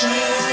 שנייה.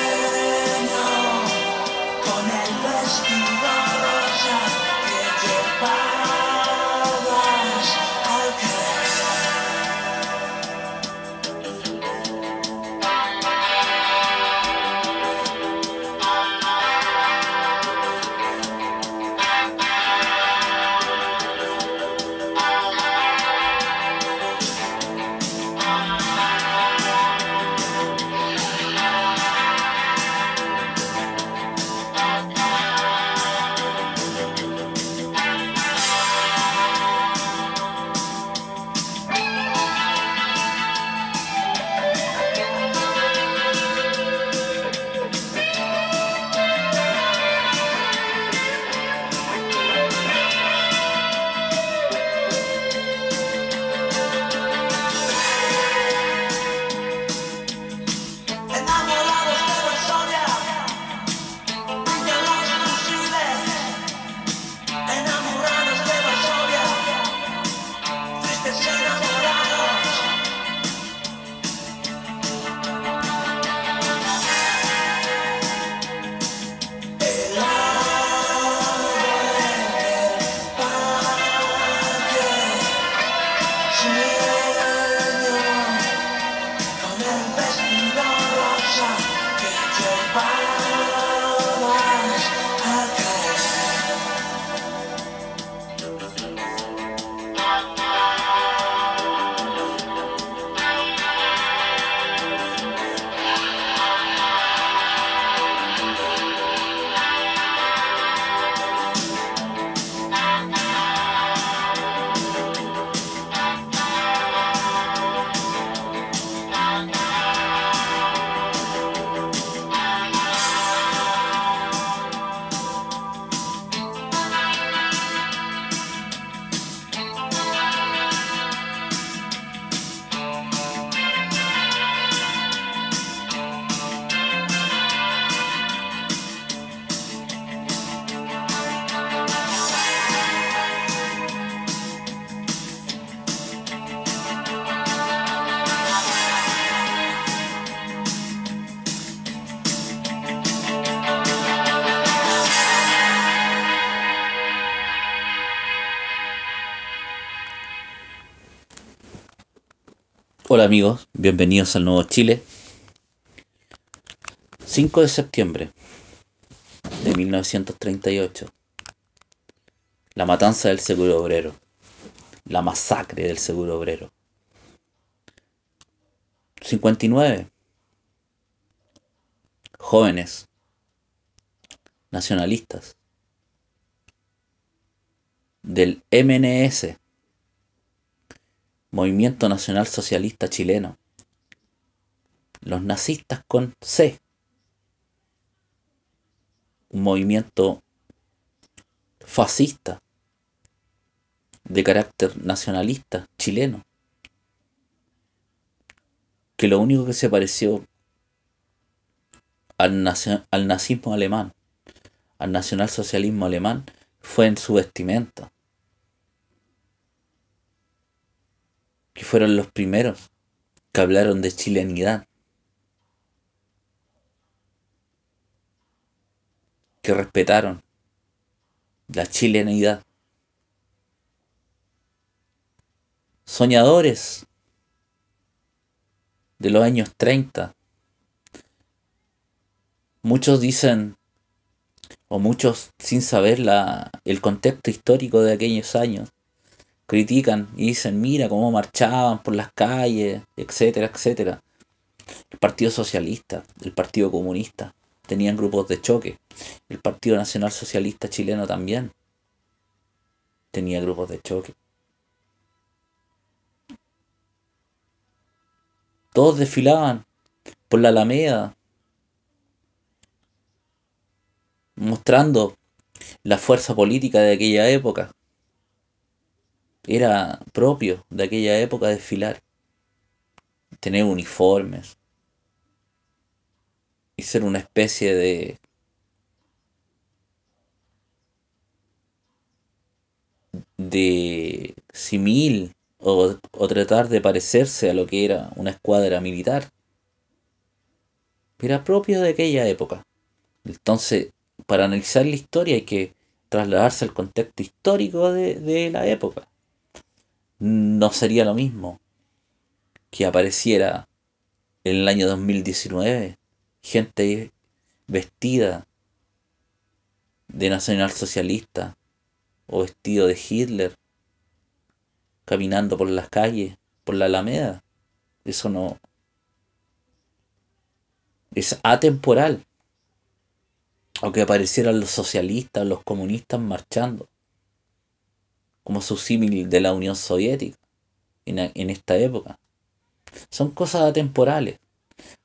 Senhor. Hola amigos, bienvenidos al Nuevo Chile. 5 de septiembre de 1938. La matanza del seguro obrero. La masacre del seguro obrero. 59. Jóvenes. Nacionalistas. Del MNS. Movimiento Nacional Socialista Chileno. Los nazistas con C. Un movimiento fascista de carácter nacionalista chileno. Que lo único que se pareció al, al nazismo alemán, al nacionalsocialismo alemán, fue en su vestimenta. Que fueron los primeros que hablaron de chilenidad, que respetaron la chilenidad. Soñadores de los años 30. Muchos dicen, o muchos sin saber la, el contexto histórico de aquellos años, critican y dicen, mira cómo marchaban por las calles, etcétera, etcétera. El Partido Socialista, el Partido Comunista, tenían grupos de choque. El Partido Nacional Socialista chileno también tenía grupos de choque. Todos desfilaban por la Alameda, mostrando la fuerza política de aquella época. Era propio de aquella época desfilar, tener uniformes y ser una especie de de simil o, o tratar de parecerse a lo que era una escuadra militar. era propio de aquella época. Entonces, para analizar la historia hay que trasladarse al contexto histórico de, de la época. No sería lo mismo que apareciera en el año 2019 gente vestida de nacionalsocialista o vestido de Hitler caminando por las calles, por la Alameda. Eso no es atemporal. O que aparecieran los socialistas, los comunistas marchando, como su símil de la Unión Soviética en, en esta época. Son cosas atemporales.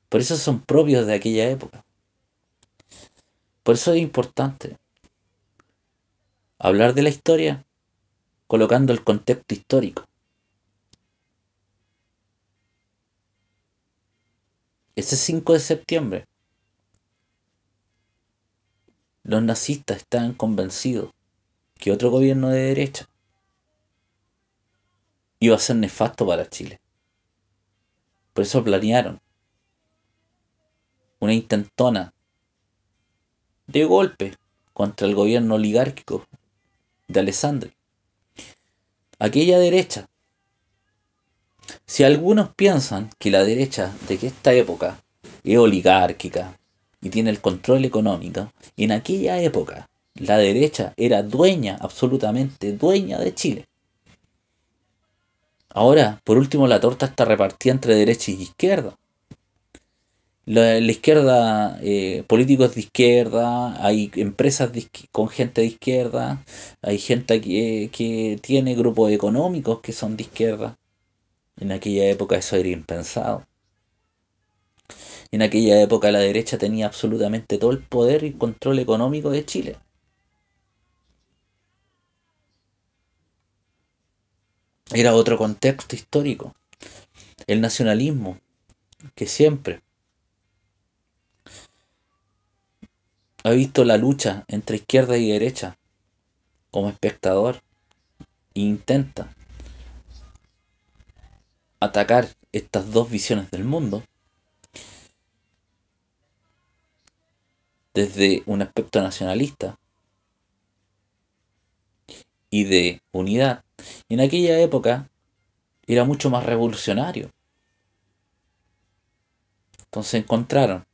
Por eso son propios de aquella época. Por eso es importante hablar de la historia colocando el contexto histórico. Ese 5 de septiembre, los nazistas estaban convencidos que otro gobierno de derecha iba a ser nefasto para Chile. Por eso planearon una intentona de golpe contra el gobierno oligárquico de Alessandri. Aquella derecha. Si algunos piensan que la derecha de esta época es oligárquica y tiene el control económico, en aquella época la derecha era dueña, absolutamente dueña de Chile. Ahora, por último, la torta está repartida entre derecha y izquierda. La, izquierda, eh, políticos de izquierda, hay empresas con gente de izquierda, hay gente que, que tiene grupos económicos que son de izquierda. En aquella época eso era impensado. En aquella época la derecha tenía absolutamente todo el poder y control económico de Chile. Era otro contexto histórico. El nacionalismo, que siempre ha visto la lucha entre izquierda y derecha como espectador e intenta atacar estas dos visiones del mundo desde un aspecto nacionalista y de unidad. En aquella época era mucho más revolucionario. Entonces encontraron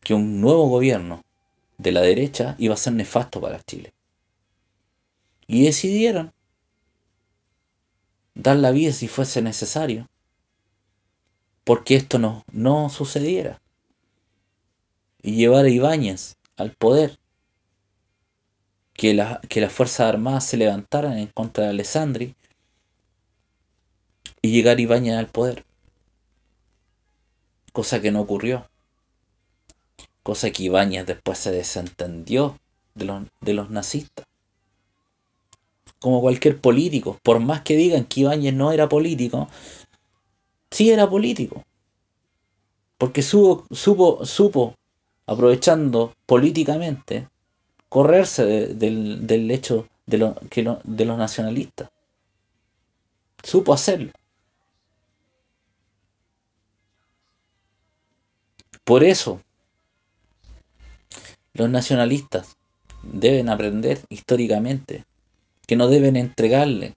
que un nuevo gobierno de la derecha iba a ser nefasto para Chile. Y decidieron dar la vida si fuese necesario, porque esto no, no sucediera. Y llevar a Ibáñez al poder, que, la, que las Fuerzas Armadas se levantaran en contra de Alessandri y llegar Ibáñez al poder. Cosa que no ocurrió cosa que Ibáñez después se desentendió de los, de los nazistas. Como cualquier político, por más que digan que Ibáñez no era político, sí era político. Porque supo, supo, supo aprovechando políticamente, correrse del, del, hecho de, lo, que de los nacionalistas. Supo hacerlo. Por eso, los nacionalistas deben aprender históricamente que no deben entregarle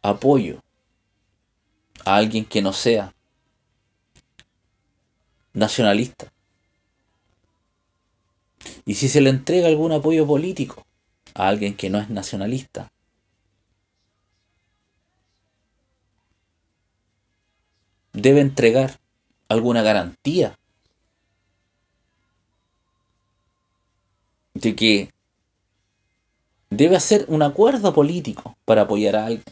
apoyo a alguien que no sea nacionalista. Y si se le entrega algún apoyo político a alguien que no es nacionalista, debe entregar alguna garantía de que debe hacer un acuerdo político para apoyar a alguien.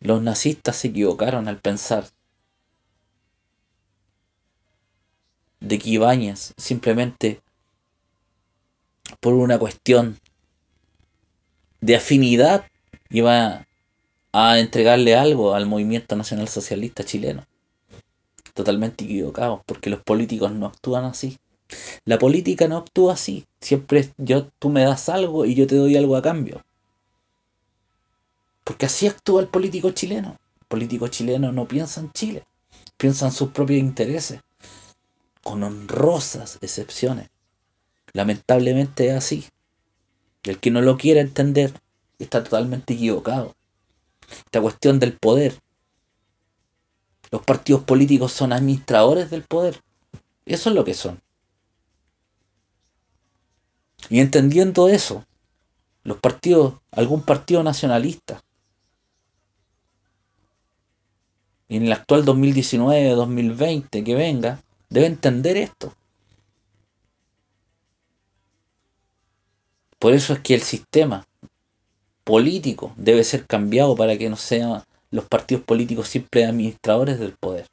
Los nazistas se equivocaron al pensar de que Ibáñez simplemente por una cuestión de afinidad iba a entregarle algo al movimiento nacional socialista chileno. Totalmente equivocados, porque los políticos no actúan así. La política no actúa así. Siempre yo, tú me das algo y yo te doy algo a cambio. Porque así actúa el político chileno. El político chileno no piensa en Chile. piensan sus propios intereses, con honrosas excepciones. Lamentablemente es así. El que no lo quiera entender está totalmente equivocado. Esta cuestión del poder. Los partidos políticos son administradores del poder. Eso es lo que son. Y entendiendo eso, los partidos, algún partido nacionalista, en el actual 2019, 2020 que venga, debe entender esto. Por eso es que el sistema político debe ser cambiado para que no sean los partidos políticos siempre administradores del poder.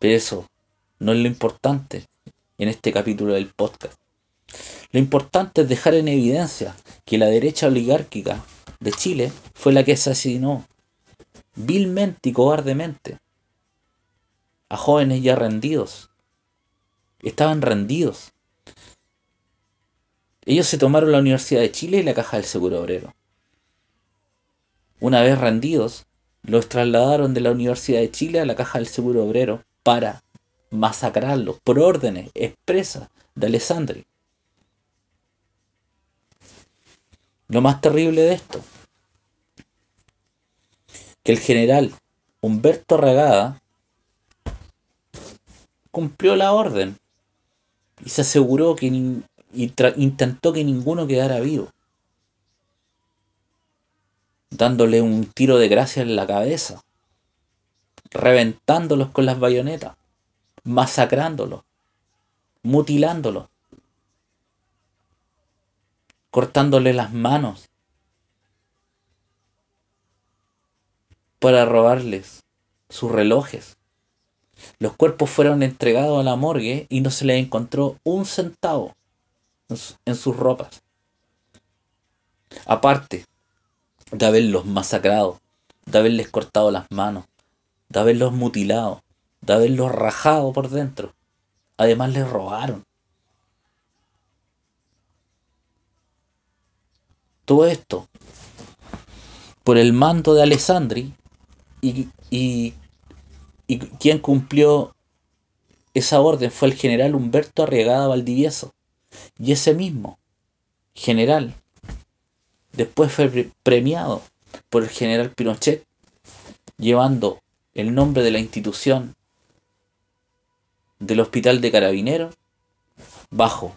Pero eso no es lo importante en este capítulo del podcast. Lo importante es dejar en evidencia que la derecha oligárquica de Chile fue la que asesinó vilmente y cobardemente a jóvenes ya rendidos. Estaban rendidos. Ellos se tomaron la Universidad de Chile y la Caja del Seguro Obrero. Una vez rendidos, los trasladaron de la Universidad de Chile a la Caja del Seguro Obrero para masacrarlos por órdenes expresas de Alessandri. Lo más terrible de esto, que el general Humberto Regada cumplió la orden y se aseguró que y intentó que ninguno quedara vivo, dándole un tiro de gracia en la cabeza, reventándolos con las bayonetas, masacrándolos, mutilándolos, cortándole las manos para robarles sus relojes. Los cuerpos fueron entregados a la morgue y no se les encontró un centavo en sus ropas. Aparte de haberlos masacrado, de haberles cortado las manos, de haberlos mutilado, de haberlos rajado por dentro. Además les robaron. Todo esto por el mando de Alessandri y, y, y quien cumplió esa orden fue el general Humberto Arriagada Valdivieso. Y ese mismo general después fue premiado por el general Pinochet, llevando el nombre de la institución del Hospital de Carabineros bajo.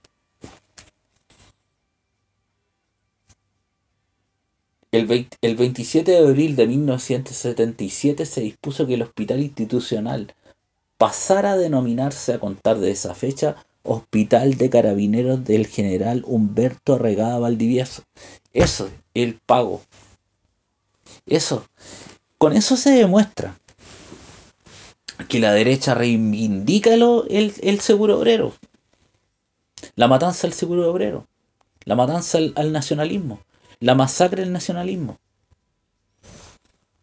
El, el 27 de abril de 1977 se dispuso que el hospital institucional pasara a denominarse a contar de esa fecha Hospital de Carabineros del General Humberto Regada Valdivieso. Eso es el pago. Eso. Con eso se demuestra que la derecha reivindica el, el seguro obrero. La matanza al seguro obrero. La matanza al, al nacionalismo. La masacre del nacionalismo.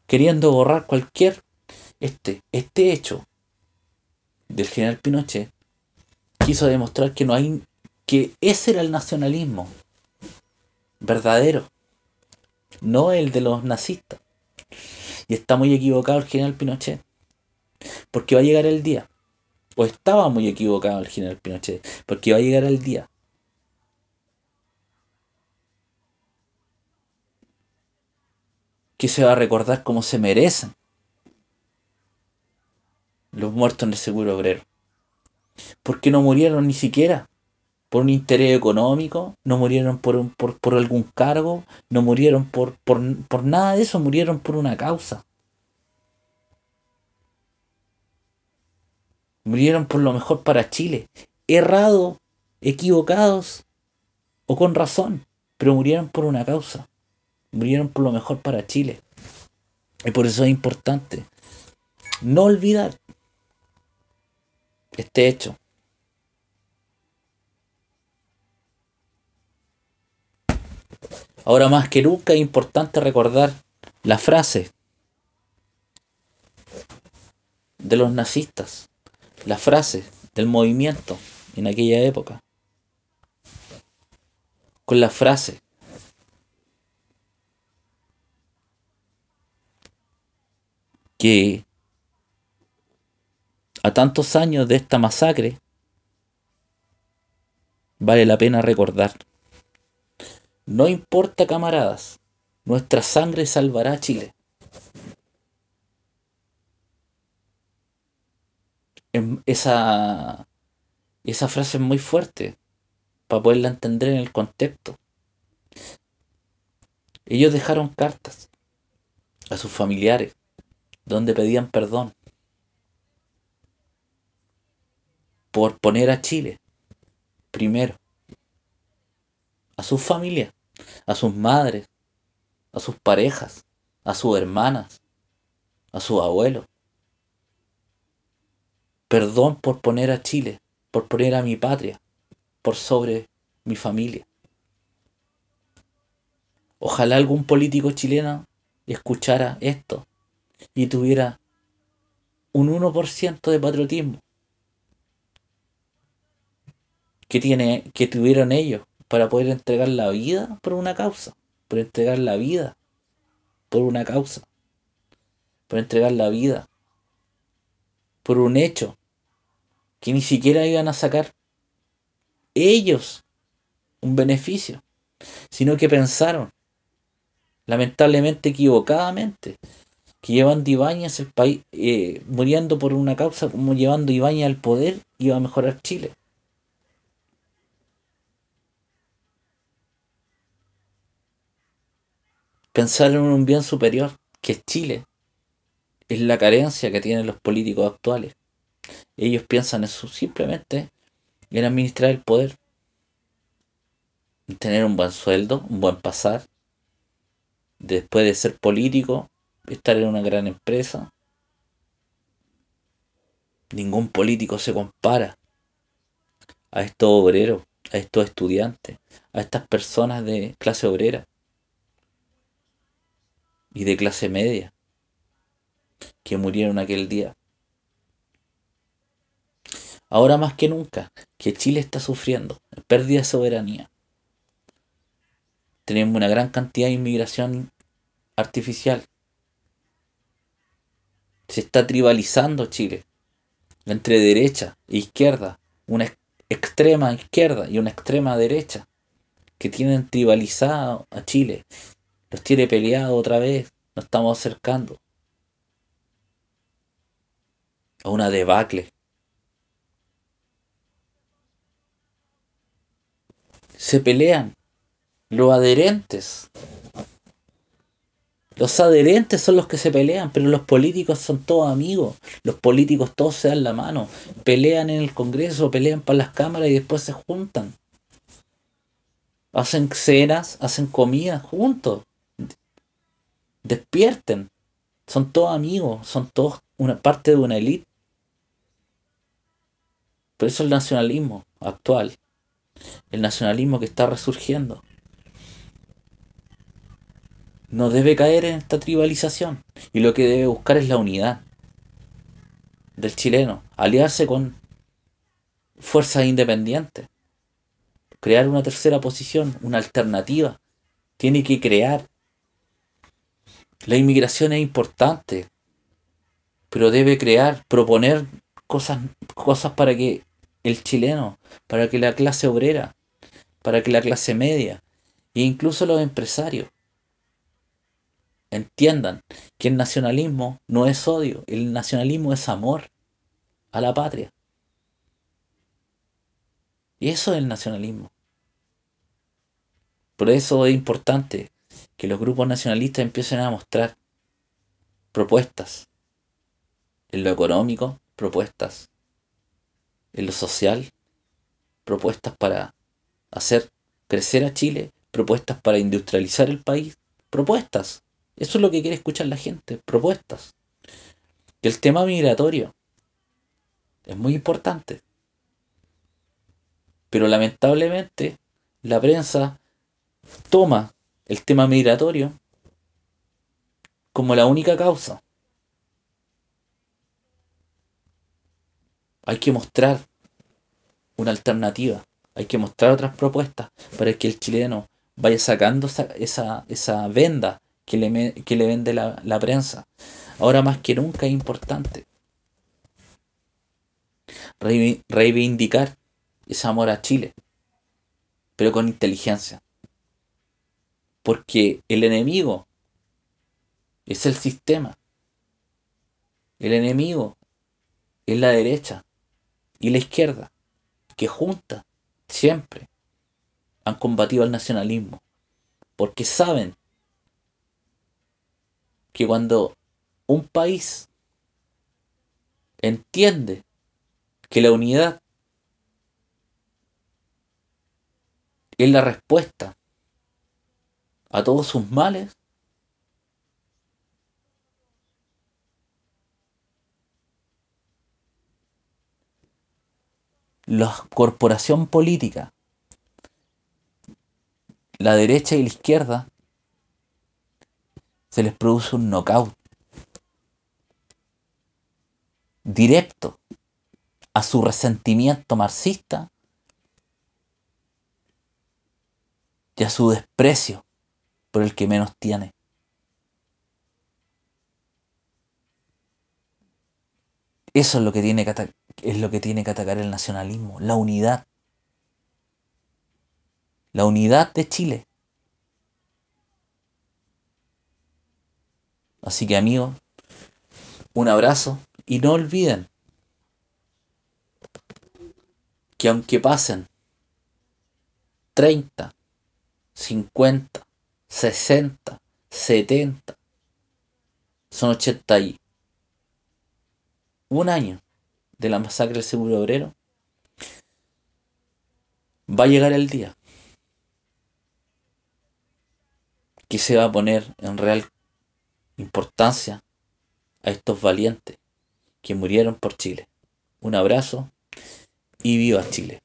Queriendo borrar cualquier este, este hecho del general Pinochet quiso demostrar que no hay que ese era el nacionalismo verdadero, no el de los nazistas. Y está muy equivocado el general Pinochet, porque va a llegar el día, o estaba muy equivocado el general Pinochet, porque va a llegar el día que se va a recordar como se merecen los muertos en el seguro obrero. Porque no murieron ni siquiera por un interés económico, no murieron por, un, por, por algún cargo, no murieron por, por, por nada de eso, murieron por una causa. Murieron por lo mejor para Chile. Errado, equivocados o con razón, pero murieron por una causa. Murieron por lo mejor para Chile. Y por eso es importante no olvidar este hecho. Ahora más que nunca es importante recordar la frase de los nazistas, la frase del movimiento en aquella época, con la frase que a tantos años de esta masacre, vale la pena recordar. No importa, camaradas, nuestra sangre salvará a Chile. Esa, esa frase es muy fuerte para poderla entender en el contexto. Ellos dejaron cartas a sus familiares donde pedían perdón por poner a Chile primero, a sus familias, a sus madres, a sus parejas, a sus hermanas, a sus abuelos. Perdón por poner a Chile, por poner a mi patria, por sobre mi familia. Ojalá algún político chileno escuchara esto y tuviera un 1% de patriotismo que, tiene, que tuvieron ellos para poder entregar la vida por una causa, por entregar la vida por una causa, por entregar la vida por un hecho que ni siquiera iban a sacar ellos un beneficio, sino que pensaron, lamentablemente equivocadamente, que llevando Ibáñez el país, eh, muriendo por una causa como llevando Ibáñez al poder, iba a mejorar Chile. Pensar en un bien superior, que es Chile, es la carencia que tienen los políticos actuales. Ellos piensan eso simplemente en administrar el poder, en tener un buen sueldo, un buen pasar, después de ser político, estar en una gran empresa. Ningún político se compara a estos obreros, a estos estudiantes, a estas personas de clase obrera y de clase media que murieron aquel día. Ahora más que nunca, que Chile está sufriendo pérdida de soberanía. Tenemos una gran cantidad de inmigración artificial se está tribalizando Chile entre derecha e izquierda, una extrema izquierda y una extrema derecha que tienen tribalizado a Chile, los tiene peleado otra vez, nos estamos acercando a una debacle. Se pelean los adherentes los adherentes son los que se pelean, pero los políticos son todos amigos. Los políticos todos se dan la mano. Pelean en el Congreso, pelean para las cámaras y después se juntan. Hacen cenas, hacen comida juntos. Despierten. Son todos amigos, son todos una parte de una élite. Por eso el nacionalismo actual, el nacionalismo que está resurgiendo, no debe caer en esta tribalización y lo que debe buscar es la unidad del chileno, aliarse con fuerzas independientes, crear una tercera posición, una alternativa, tiene que crear. La inmigración es importante, pero debe crear, proponer cosas, cosas para que el chileno, para que la clase obrera, para que la clase media e incluso los empresarios entiendan que el nacionalismo no es odio, el nacionalismo es amor a la patria. Y eso es el nacionalismo. Por eso es importante que los grupos nacionalistas empiecen a mostrar propuestas en lo económico, propuestas en lo social, propuestas para hacer crecer a Chile, propuestas para industrializar el país, propuestas eso es lo que quiere escuchar la gente, propuestas. Y el tema migratorio es muy importante. Pero lamentablemente la prensa toma el tema migratorio como la única causa. Hay que mostrar una alternativa, hay que mostrar otras propuestas para que el chileno vaya sacando esa, esa, esa venda que le, que le vende la, la prensa. Ahora más que nunca es importante reivindicar ese amor a Chile, pero con inteligencia. Porque el enemigo es el sistema. El enemigo es la derecha y la izquierda, que juntas siempre han combatido al nacionalismo. Porque saben que cuando un país entiende que la unidad es la respuesta a todos sus males, la corporación política, la derecha y la izquierda, se les produce un knockout directo a su resentimiento marxista y a su desprecio por el que menos tiene. Eso es lo que tiene que, es lo que, tiene que atacar el nacionalismo, la unidad. La unidad de Chile. Así que amigos, un abrazo y no olviden que aunque pasen 30, 50, 60, 70, son 80 y un año de la masacre del seguro obrero, va a llegar el día que se va a poner en real importancia a estos valientes que murieron por Chile. Un abrazo y viva Chile.